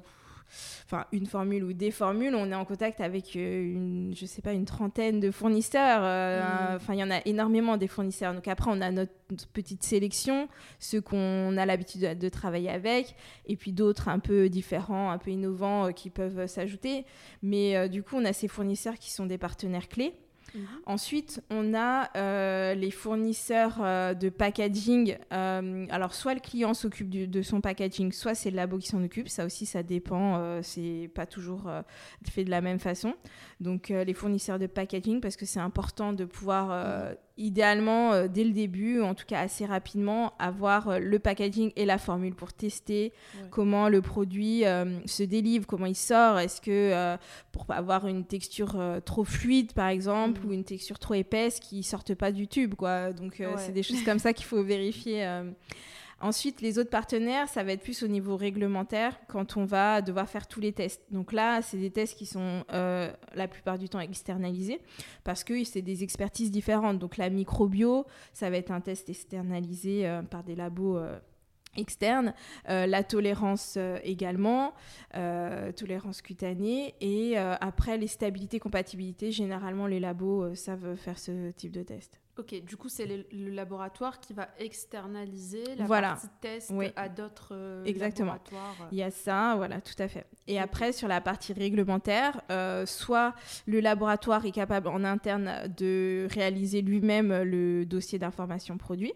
enfin une formule ou des formules, on est en contact avec euh, une, je sais pas, une trentaine de fournisseurs. Euh, mm. Enfin, il y en a énormément des fournisseurs. Donc après, on a notre, petite sélection, ceux qu'on a l'habitude de, travailler avec, et puis d'autres un peu différents, un peu innovants euh, qui peuvent s'ajouter. Mais du coup, on a ces fournisseurs qui sont des partenaires clés. Mhm. Ensuite, on a euh, les fournisseurs euh, de packaging. Euh, alors, soit le client s'occupe de son packaging, soit c'est le labo qui s'en occupe. Ça aussi, ça dépend. c'est pas toujours fait de la même façon. Donc, les fournisseurs de packaging, parce que c'est important de pouvoir mhm idéalement, euh, dès le début, en tout cas assez rapidement, avoir euh, le packaging et la formule pour tester comment le produit euh, se délivre, comment il sort. Est-ce que pour pas avoir une texture trop fluide, par exemple, mm. ou une texture trop épaisse qui sorte pas du tube, quoi. Donc, c'est des choses comme ça qu'il faut vérifier. Ensuite, les autres partenaires, ça va être plus au niveau réglementaire quand on va devoir faire tous les tests. Donc là, c'est des tests qui sont euh, la plupart du temps externalisés parce que c'est des expertises différentes. Donc la microbio, ça va être un test externalisé euh, par des labos. Euh, externes, la tolérance également, tolérance cutanée, et après les stabilités, compatibilités, généralement les labos savent faire ce type de test. Ok, du coup, c'est le, laboratoire qui va externaliser la partie test à d'autres euh, Exactement. Il y a ça, voilà, tout à fait. Et après, sur la partie réglementaire, euh, soit le laboratoire est capable en interne de réaliser lui-même le dossier d'information produit.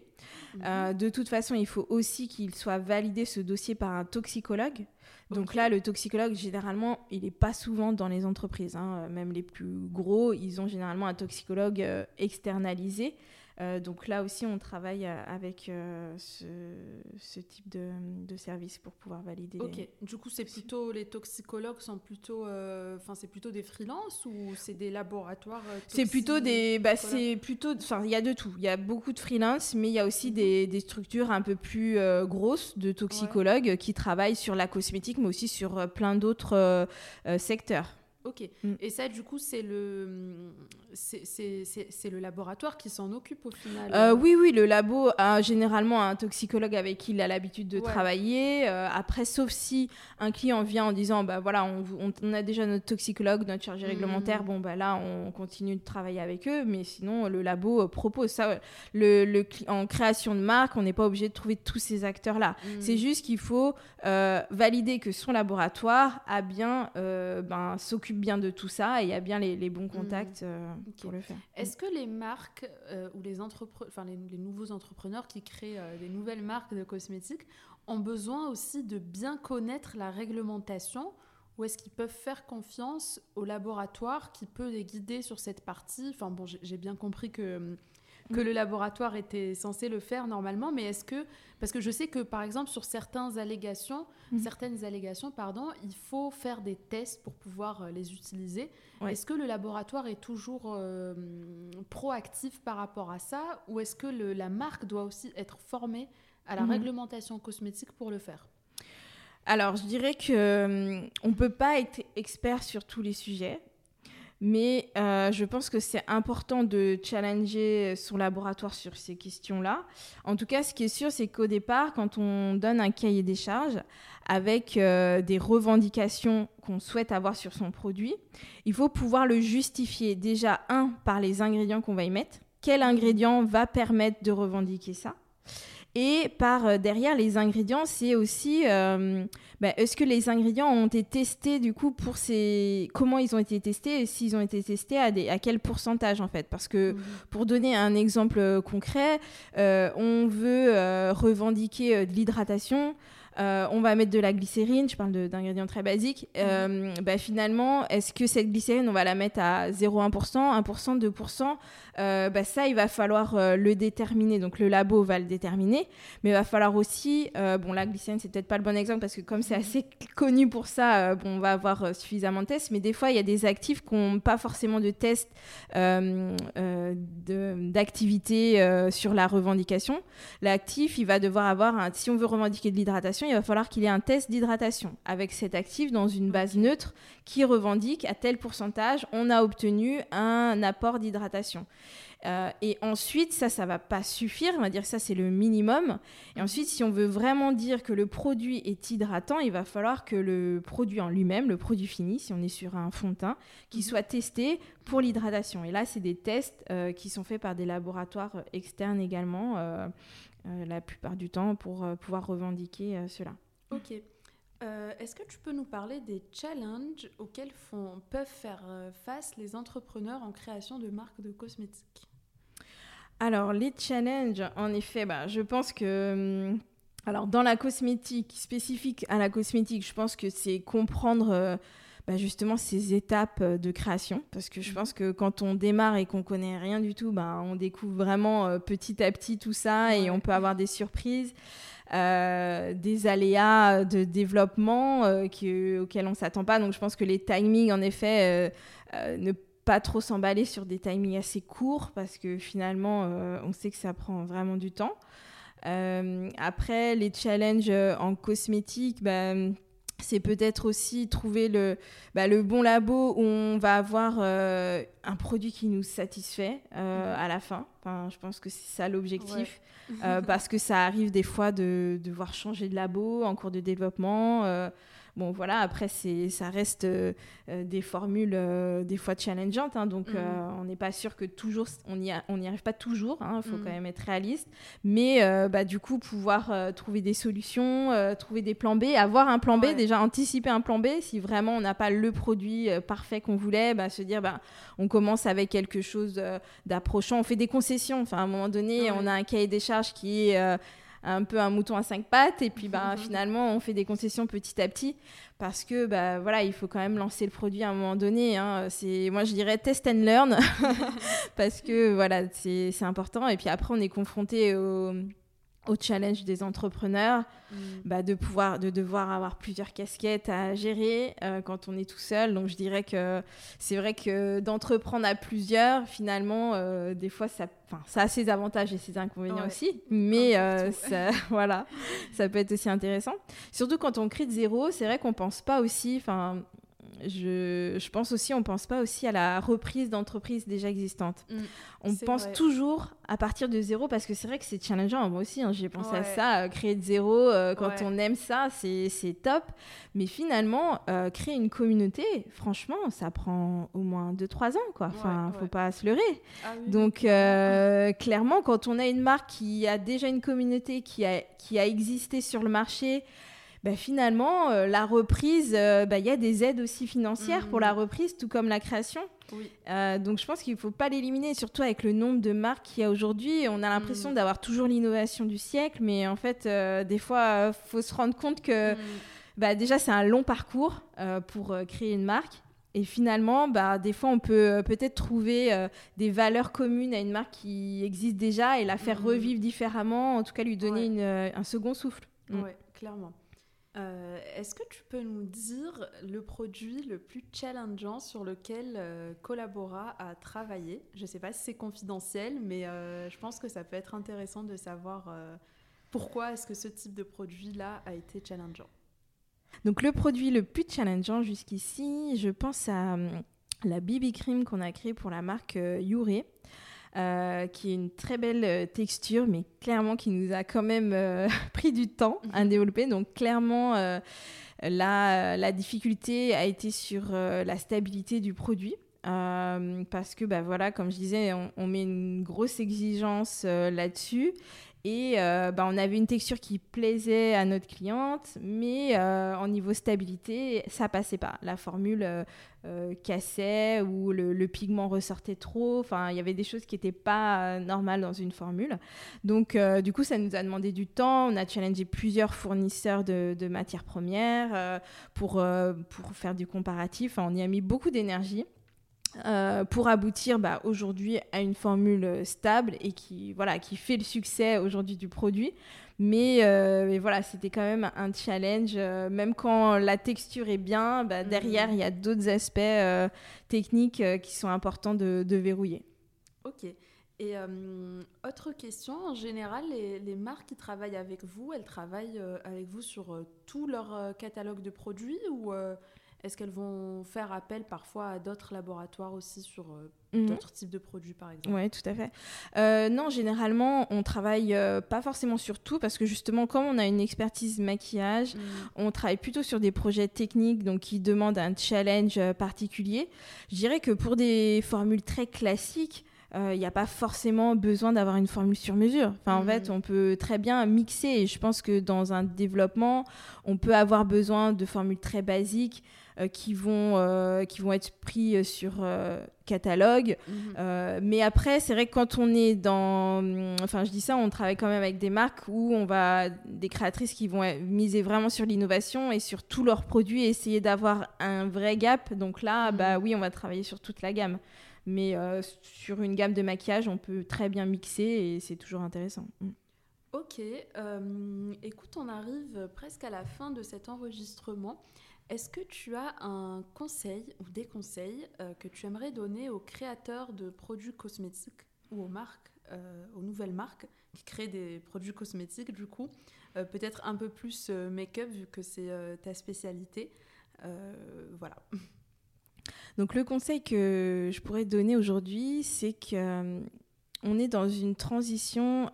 Mhm. Euh, de toute façon, il faut aussi qu'il soit validé ce dossier par un toxicologue. Donc là, le toxicologue, généralement, il n'est pas souvent dans les entreprises. Hein. Même les plus gros, ils ont généralement un toxicologue euh, externalisé Euh, donc là aussi, on travaille euh, avec euh, ce, type de, service pour pouvoir valider. Ok. Du coup, c'est plutôt les toxicologues sont plutôt, enfin, c'est plutôt des freelances ou c'est des laboratoires. c'est plutôt des, bah, c'est plutôt, enfin, il y a de tout. Il y a beaucoup de freelance, mais il y a aussi mhm. des, structures un peu plus grosses de toxicologues qui travaillent sur la cosmétique, mais aussi sur plein d'autres secteurs. Ok. Mm. Et ça, du coup, c'est le, c'est le laboratoire qui s'en occupe au final euh, Oui, oui, le labo a généralement un toxicologue avec qui il a l'habitude de travailler. Euh, après, sauf si un client vient en disant, bah voilà, on, on, a déjà notre toxicologue, notre chargé réglementaire, mm. bon, bah là, on continue de travailler avec eux. Mais sinon, le labo euh, propose ça. Le, le, en création de marque, on n'est pas obligé de trouver tous ces acteurs-là. Mm. C'est juste qu'il faut valider que son laboratoire a bien, ben, s'occupe bien de tout ça et il y a bien les, bons mm. contacts euh, pour le faire. Est-ce que les marques euh, ou les, enfin, les, nouveaux entrepreneurs qui créent euh, des nouvelles marques de cosmétiques ont besoin aussi de bien connaître la réglementation ou est-ce qu'ils peuvent faire confiance au laboratoire qui peut les guider sur cette partie? Enfin bon, j'ai bien compris que hum, que le laboratoire était censé le faire normalement, mais est-ce que parce que je sais que par exemple sur certaines allégations, mhm. certaines allégations pardon, il faut faire des tests pour pouvoir euh, les utiliser. Est-ce que le laboratoire est toujours euh, proactif par rapport à ça ou est-ce que la marque doit aussi être formée à la mhm. réglementation cosmétique pour le faire? Alors, je dirais que hum, on peut pas être expert sur tous les sujets. Mais euh, je pense que c'est important de challenger son laboratoire sur ces questions-là. En tout cas, ce qui est sûr, c'est qu'au départ, quand on donne un cahier des charges avec euh, des revendications qu'on souhaite avoir sur son produit, il faut pouvoir le justifier déjà, un, par les ingrédients qu'on va y mettre. Quel ingrédient va permettre de revendiquer ça? Et par euh, derrière les ingrédients, c'est aussi euh, bah, est-ce que les ingrédients ont été testés du coup pour ces comment ils ont été testés et s'ils ont été testés à, des, à quel pourcentage en fait? Parce que mhm. pour donner un exemple euh, concret, on veut revendiquer de l'hydratation. On va mettre de la glycérine, je parle d'ingrédients très basiques. Mhm. bah, finalement, est-ce que cette glycérine, on va la mettre à 0,1%, 1%, 2% euh, bah, ça, il va falloir euh, le déterminer. Donc le labo va le déterminer, mais il va falloir aussi, euh, bon, la glycérine, c'est peut-être pas le bon exemple parce que comme c'est assez connu pour ça, bon, on va avoir suffisamment de tests, mais des fois, il y a des actifs qui n'ont pas forcément de tests d'activité sur la revendication. L'actif, il va devoir avoir, un, si on veut revendiquer de l'hydratation, il va falloir qu'il ait un test d'hydratation avec cet actif dans une base neutre qui revendique à tel pourcentage, on a obtenu un apport d'hydratation. Euh, et ensuite, ça, ça va pas suffire. On va dire que ça, c'est le minimum. Et ensuite, si on veut vraiment dire que le produit est hydratant, il va falloir que le produit en lui-même, le produit fini, si on est sur un fond de teint, qui mhm. soit testé pour l'hydratation. Et là, c'est des tests euh, qui sont faits par des laboratoires externes également, euh, la plupart du temps, pour pouvoir revendiquer cela. Ok. Est-ce que tu peux nous parler des challenges auxquels font, peuvent faire face les entrepreneurs en création de marques de cosmétiques? Alors, les challenges, en effet, bah, je pense que. Hum, alors, dans la cosmétique, spécifique à la cosmétique, je pense que c'est comprendre euh, bah, justement ces étapes euh, de création. Parce que je mhm. pense que quand on démarre et qu'on connaît rien du tout, bah, on découvre vraiment euh, petit à petit tout ça et on peut avoir des surprises. des aléas de développement auxquels on ne s'attend pas. Donc je pense que les timings, en effet, ne pas trop s'emballer sur des timings assez courts parce que finalement, euh, on sait que ça prend vraiment du temps. Euh, après, les challenges euh, en cosmétique, bah, c'est peut-être aussi trouver le, bah, le bon labo où on va avoir un produit qui nous satisfait mhm. à la fin. Enfin, je pense que c'est ça l'objectif. parce que ça arrive des fois de devoir changer de labo en cours de développement. Bon, voilà, après, ça reste euh, euh, des formules euh, des fois challengeantes, hein, donc mm. on n'est pas sûr que toujours, on n'y on y arrive pas toujours, il hein, faut mm. quand même être réaliste, mais bah, du coup, pouvoir trouver des solutions, trouver des plans B, avoir un plan B, déjà anticiper un plan B, si vraiment on n'a pas le produit parfait qu'on voulait, bah, se dire, bah, on commence avec quelque chose d'approchant, on fait des concessions, enfin, à un moment donné, on a un cahier des charges qui est un peu un mouton à cinq pattes. Et puis, (laughs) bah, finalement, on fait des concessions petit à petit parce que, bah, voilà, il faut quand même lancer le produit à un moment donné. Hein. C'est, moi, je dirais test and learn (laughs) parce que, voilà, c'est important. Et puis après, on est confronté au au challenge des entrepreneurs, mm. bah, de pouvoir, de devoir avoir plusieurs casquettes à gérer euh, quand on est tout seul. Donc je dirais que c'est vrai que d'entreprendre à plusieurs, finalement, euh, des fois ça, ça a ses avantages et ses inconvénients aussi, mais euh, ça, (laughs) voilà, ça peut être aussi intéressant. Surtout quand on crée de zéro, c'est vrai qu'on pense pas aussi, enfin je, pense aussi, on ne pense pas aussi à la reprise d'entreprises déjà existantes. Mm. on pense toujours à partir de zéro parce que c'est vrai que c'est challengeant. Moi aussi, hein, j'ai pensé à ça, euh, créer de zéro, euh, quand on aime ça, c'est top. Mais finalement, euh, créer une communauté, franchement, ça prend au moins 2-3 ans. Quoi. Enfin, faut pas se leurrer. Ah Donc, clairement, quand on a une marque qui a déjà une communauté, qui a, qui a existé sur le marché, bah, finalement, euh, la reprise, euh, bah, il y a des aides aussi financières pour la mmh. reprise, tout comme la création. Euh, donc je pense qu'il ne faut pas l'éliminer, surtout avec le nombre de marques qu'il y a aujourd'hui. On a l'impression mmh. d'avoir toujours l'innovation du siècle, mais en fait, des fois, il faut se rendre compte que mmh. bah, déjà, c'est un long parcours pour créer une marque. Et finalement, bah, des fois, on peut peut-être trouver des valeurs communes à une marque qui existe déjà et la faire revivre différemment, en tout cas lui donner un second souffle. Oui, clairement. Euh, est-ce que tu peux nous dire le produit le plus challengeant sur lequel euh, Collabora a travaillé? Je ne sais pas si c'est confidentiel, mais euh, je pense que ça peut être intéressant de savoir pourquoi est-ce que ce type de produit-là a été challengeant. Donc le produit le plus challengeant jusqu'ici, je pense à la BB Cream qu'on a créée pour la marque Yuré. Euh, qui est une très belle euh, texture, mais clairement qui nous a quand même euh, (laughs) pris du temps à mhm. développer. Donc clairement, la, la, difficulté a été sur la stabilité du produit. parce que, bah, voilà, comme je disais, on, on met une grosse exigence là-dessus. Et euh, bah, on avait une texture qui plaisait à notre cliente, mais euh, en niveau stabilité, ça passait pas. La formule euh, cassait ou le, pigment ressortait trop. Enfin, il y avait des choses qui n'étaient pas normales dans une formule. Donc, du coup, ça nous a demandé du temps. On a challengé plusieurs fournisseurs de, matières premières pour, pour faire du comparatif. on y a mis beaucoup d'énergie. Euh, pour aboutir bah, aujourd'hui à une formule stable et qui, voilà, qui fait le succès aujourd'hui du produit. Mais, euh, voilà, c'était quand même un challenge. Euh, même quand la texture est bien, bah, derrière, il y a d'autres aspects techniques qui sont importants de, verrouiller. Ok. Et autre question, en général, les, les, marques qui travaillent avec vous, elles travaillent avec vous sur tout leur catalogue de produits ou est-ce qu'elles vont faire appel parfois à d'autres laboratoires aussi sur euh, mhm. d'autres types de produits, par exemple? Oui, tout à fait. Euh, non, généralement, on travaille euh, pas forcément sur tout parce que justement, comme on a une expertise maquillage, mhm. on travaille plutôt sur des projets techniques donc qui demandent un challenge particulier. Je dirais que pour des formules très classiques, il n'y a pas forcément besoin d'avoir une formule sur mesure. Enfin, En mhm. fait, on peut très bien mixer et je pense que dans un développement, on peut avoir besoin de formules très basiques qui, vont, euh, qui vont être pris euh, sur catalogue. Mhm. mais après, c'est vrai que quand on est dans. Enfin, je dis ça, on travaille quand même avec des marques où on va. des créatrices qui vont miser vraiment sur l'innovation et sur tous leurs produits et essayer d'avoir un vrai gap. Donc là, mhm. bah oui, on va travailler sur toute la gamme. Mais sur une gamme de maquillage, on peut très bien mixer et c'est toujours intéressant. Mm. Ok, écoute, on arrive presque à la fin de cet enregistrement. Est-ce que tu as un conseil ou des conseils euh, que tu aimerais donner aux créateurs de produits cosmétiques ou aux euh, nouvelles marques qui créent des produits cosmétiques du coup, euh, peut-être un peu plus make-up vu que c'est ta spécialité. voilà. (laughs) Donc le conseil que je pourrais donner aujourd'hui, c'est que on est dans une transition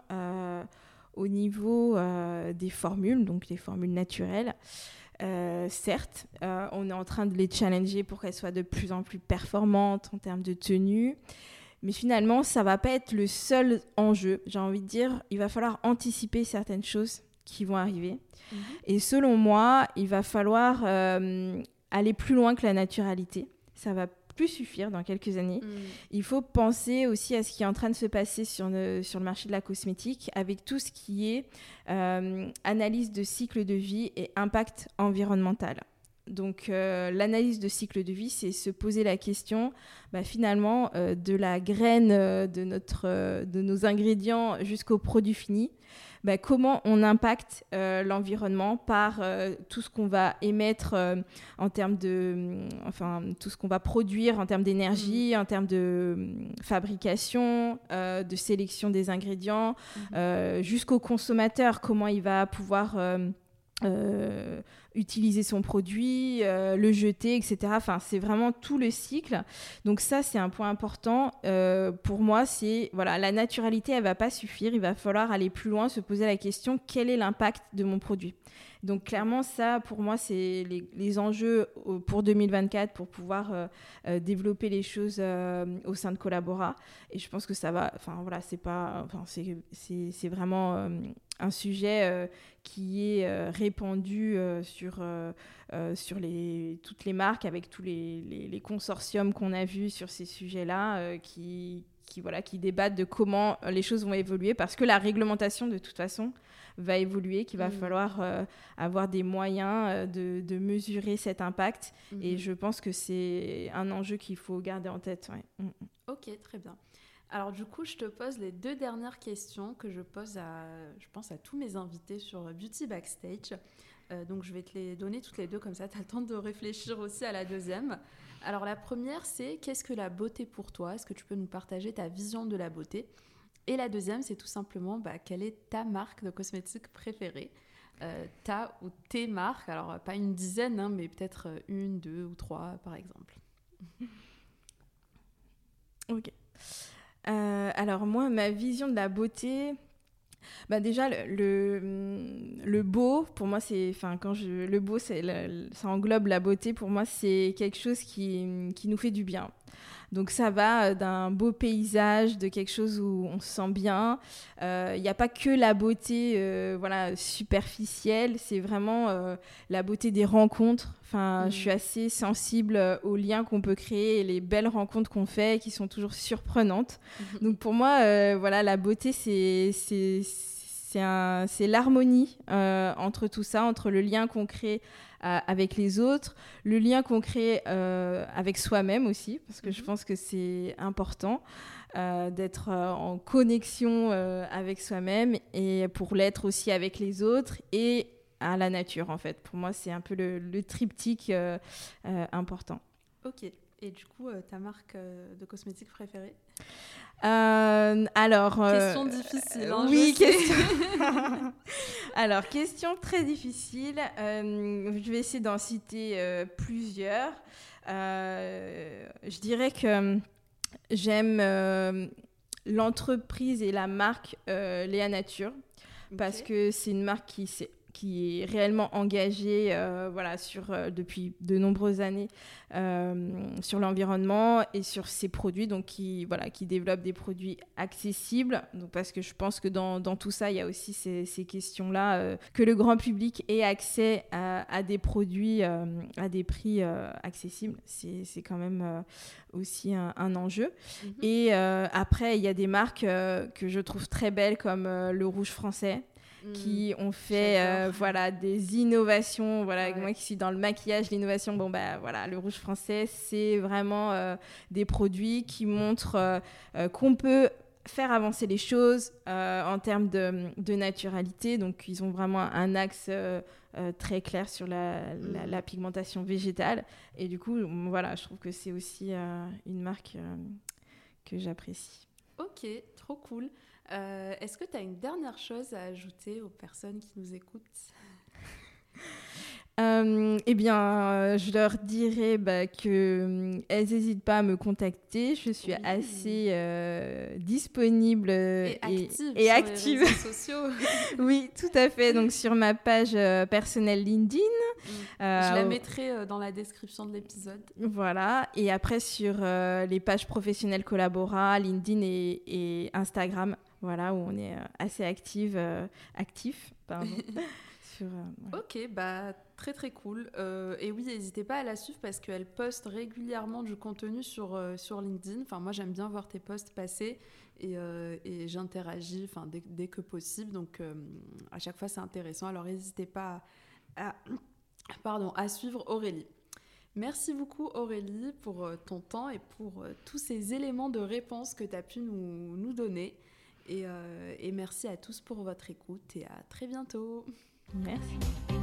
au niveau des formules, donc les formules naturelles. Euh, certes, euh, on est en train de les challenger pour qu'elles soient de plus en plus performantes en termes de tenue. Mais finalement, ça va pas être le seul enjeu. J'ai envie de dire, il va falloir anticiper certaines choses qui vont arriver. Mhm. Et selon moi, il va falloir euh, aller plus loin que la naturalité. Ça va plus suffire dans quelques années. Mm. Il faut penser aussi à ce qui est en train de se passer sur le, sur le marché de la cosmétique avec tout ce qui est euh, analyse de cycle de vie et impact environnemental. Donc euh, l'analyse de cycle de vie, c'est se poser la question bah, finalement euh, de la graine de, notre, de nos ingrédients jusqu'au produit fini. Bah, comment on impacte euh, l'environnement par euh, tout ce qu'on va émettre euh, en termes de, enfin tout ce qu'on va produire en termes d'énergie, mm. en termes de fabrication, de sélection des ingrédients, mm. jusqu'au consommateur, comment il va pouvoir utiliser son produit, euh, le jeter, etc. Enfin, c'est vraiment tout le cycle. Donc ça, c'est un point important. Euh, pour moi, c'est la naturalité, elle va pas suffire. Il va falloir aller plus loin, se poser la question quel est l'impact de mon produit? Donc clairement, ça, pour moi, c'est les, enjeux pour 2024 pour pouvoir euh, développer les choses au sein de Collabora. Et je pense que ça va. Enfin voilà, c'est pas. Enfin, c'est vraiment un sujet qui est euh, répandu euh, sur, euh, sur les, toutes les marques avec tous les, les, consortiums qu'on a vus sur ces sujets-là qui, qui, voilà, qui débattent de comment les choses vont évoluer parce que la réglementation, de toute façon, va évoluer, qu'il va mmh. falloir avoir des moyens de, de, mesurer cet impact. Mmh. Et je pense que c'est un enjeu qu'il faut garder en tête. Mmh, ok, très bien. Alors du coup, je te pose les deux dernières questions que je pose à, je pense, à tous mes invités sur Beauty Backstage. Euh, donc je vais te les donner toutes les deux comme ça, tu as le temps de réfléchir aussi à la deuxième. Alors la première, c'est qu'est-ce que la beauté pour toi? Est-ce que tu peux nous partager ta vision de la beauté? Et la deuxième, c'est tout simplement bah, quelle est ta marque de cosmétiques préférée? Euh, ta ou tes marques, alors pas une dizaine, hein, mais peut-être une, deux ou trois par exemple. (laughs) Ok. Euh, alors moi, ma vision de la beauté, bah déjà le, beau, pour moi c'est, enfin quand je, le beau, ça englobe la beauté. Pour moi, c'est quelque chose qui, qui nous fait du bien. Donc ça va euh, d'un beau paysage, de quelque chose où on se sent bien. Il euh, n'y a pas que la beauté euh, voilà, superficielle, c'est vraiment la beauté des rencontres. Enfin, je suis mm. assez sensible aux liens qu'on peut créer et les belles rencontres qu'on fait qui sont toujours surprenantes. Mm-hmm. Donc pour moi, voilà, la beauté, c'est c'est l'harmonie entre tout ça, entre le lien qu'on crée avec les autres, le lien qu'on crée euh, avec soi-même aussi, parce que je mhm. pense que c'est important euh, d'être euh, en connexion avec soi-même et pour l'être aussi avec les autres et à la nature en fait. Pour moi, c'est un peu le, le triptyque important. Ok. Et du coup, ta marque de cosmétiques préférée euh, alors. Euh, question difficile. Hein, oui, question. (laughs) alors, question très difficile. Euh, je vais essayer d'en citer plusieurs. je dirais que j'aime l'entreprise et la marque Léa Nature parce que c'est une marque qui s'est qui est réellement engagé euh, voilà, sur, euh, depuis de nombreuses années euh, sur l'environnement et sur ses produits, donc qui, voilà, qui développe des produits accessibles. Donc parce que je pense que dans, dans tout ça, il y a aussi ces, ces questions-là, que le grand public ait accès à, à des produits à des prix accessibles. C'est quand même aussi un, enjeu. Mhm. Et après, il y a des marques que je trouve très belles comme le Rouge français qui mm. ont fait euh, voilà des innovations voilà moi qui suis dans le maquillage l'innovation bon bah voilà le rouge français c'est vraiment euh, des produits qui montrent euh, qu'on peut faire avancer les choses en termes de, de, naturalité. Donc ils ont vraiment un axe très clair sur la, la, la, pigmentation végétale. Et du coup voilà je trouve que c'est aussi une marque que j'apprécie. Ok trop cool euh, est-ce que tu as une dernière chose à ajouter aux personnes qui nous écoutent? Euh, eh bien, euh, je leur dirais bah, qu'elles n'hésitent pas à me contacter. Je suis assez disponible et, active. Sur Les (laughs) sociaux. oui, tout à fait. Donc, sur ma page personnelle LinkedIn. Mm. je la mettrai dans la description de l'épisode. Voilà. Et après, sur les pages professionnelles Collabora, LinkedIn et Instagram voilà, où on est assez active, actif, pardon. (laughs) (laughs) Ok, bah très très cool. et oui, n'hésitez pas à la suivre parce qu'elle poste régulièrement du contenu sur, sur LinkedIn. Enfin, moi j'aime bien voir tes posts passer et, et j'interagis enfin, dès, dès, que possible. Donc à chaque fois c'est intéressant. Alors n'hésitez pas à, pardon, à suivre Aurélie. Merci beaucoup Aurélie pour euh, ton temps et pour euh, tous ces éléments de réponse que tu as pu nous, nous donner. Et, euh, et merci à tous pour votre écoute et à très bientôt. Merci.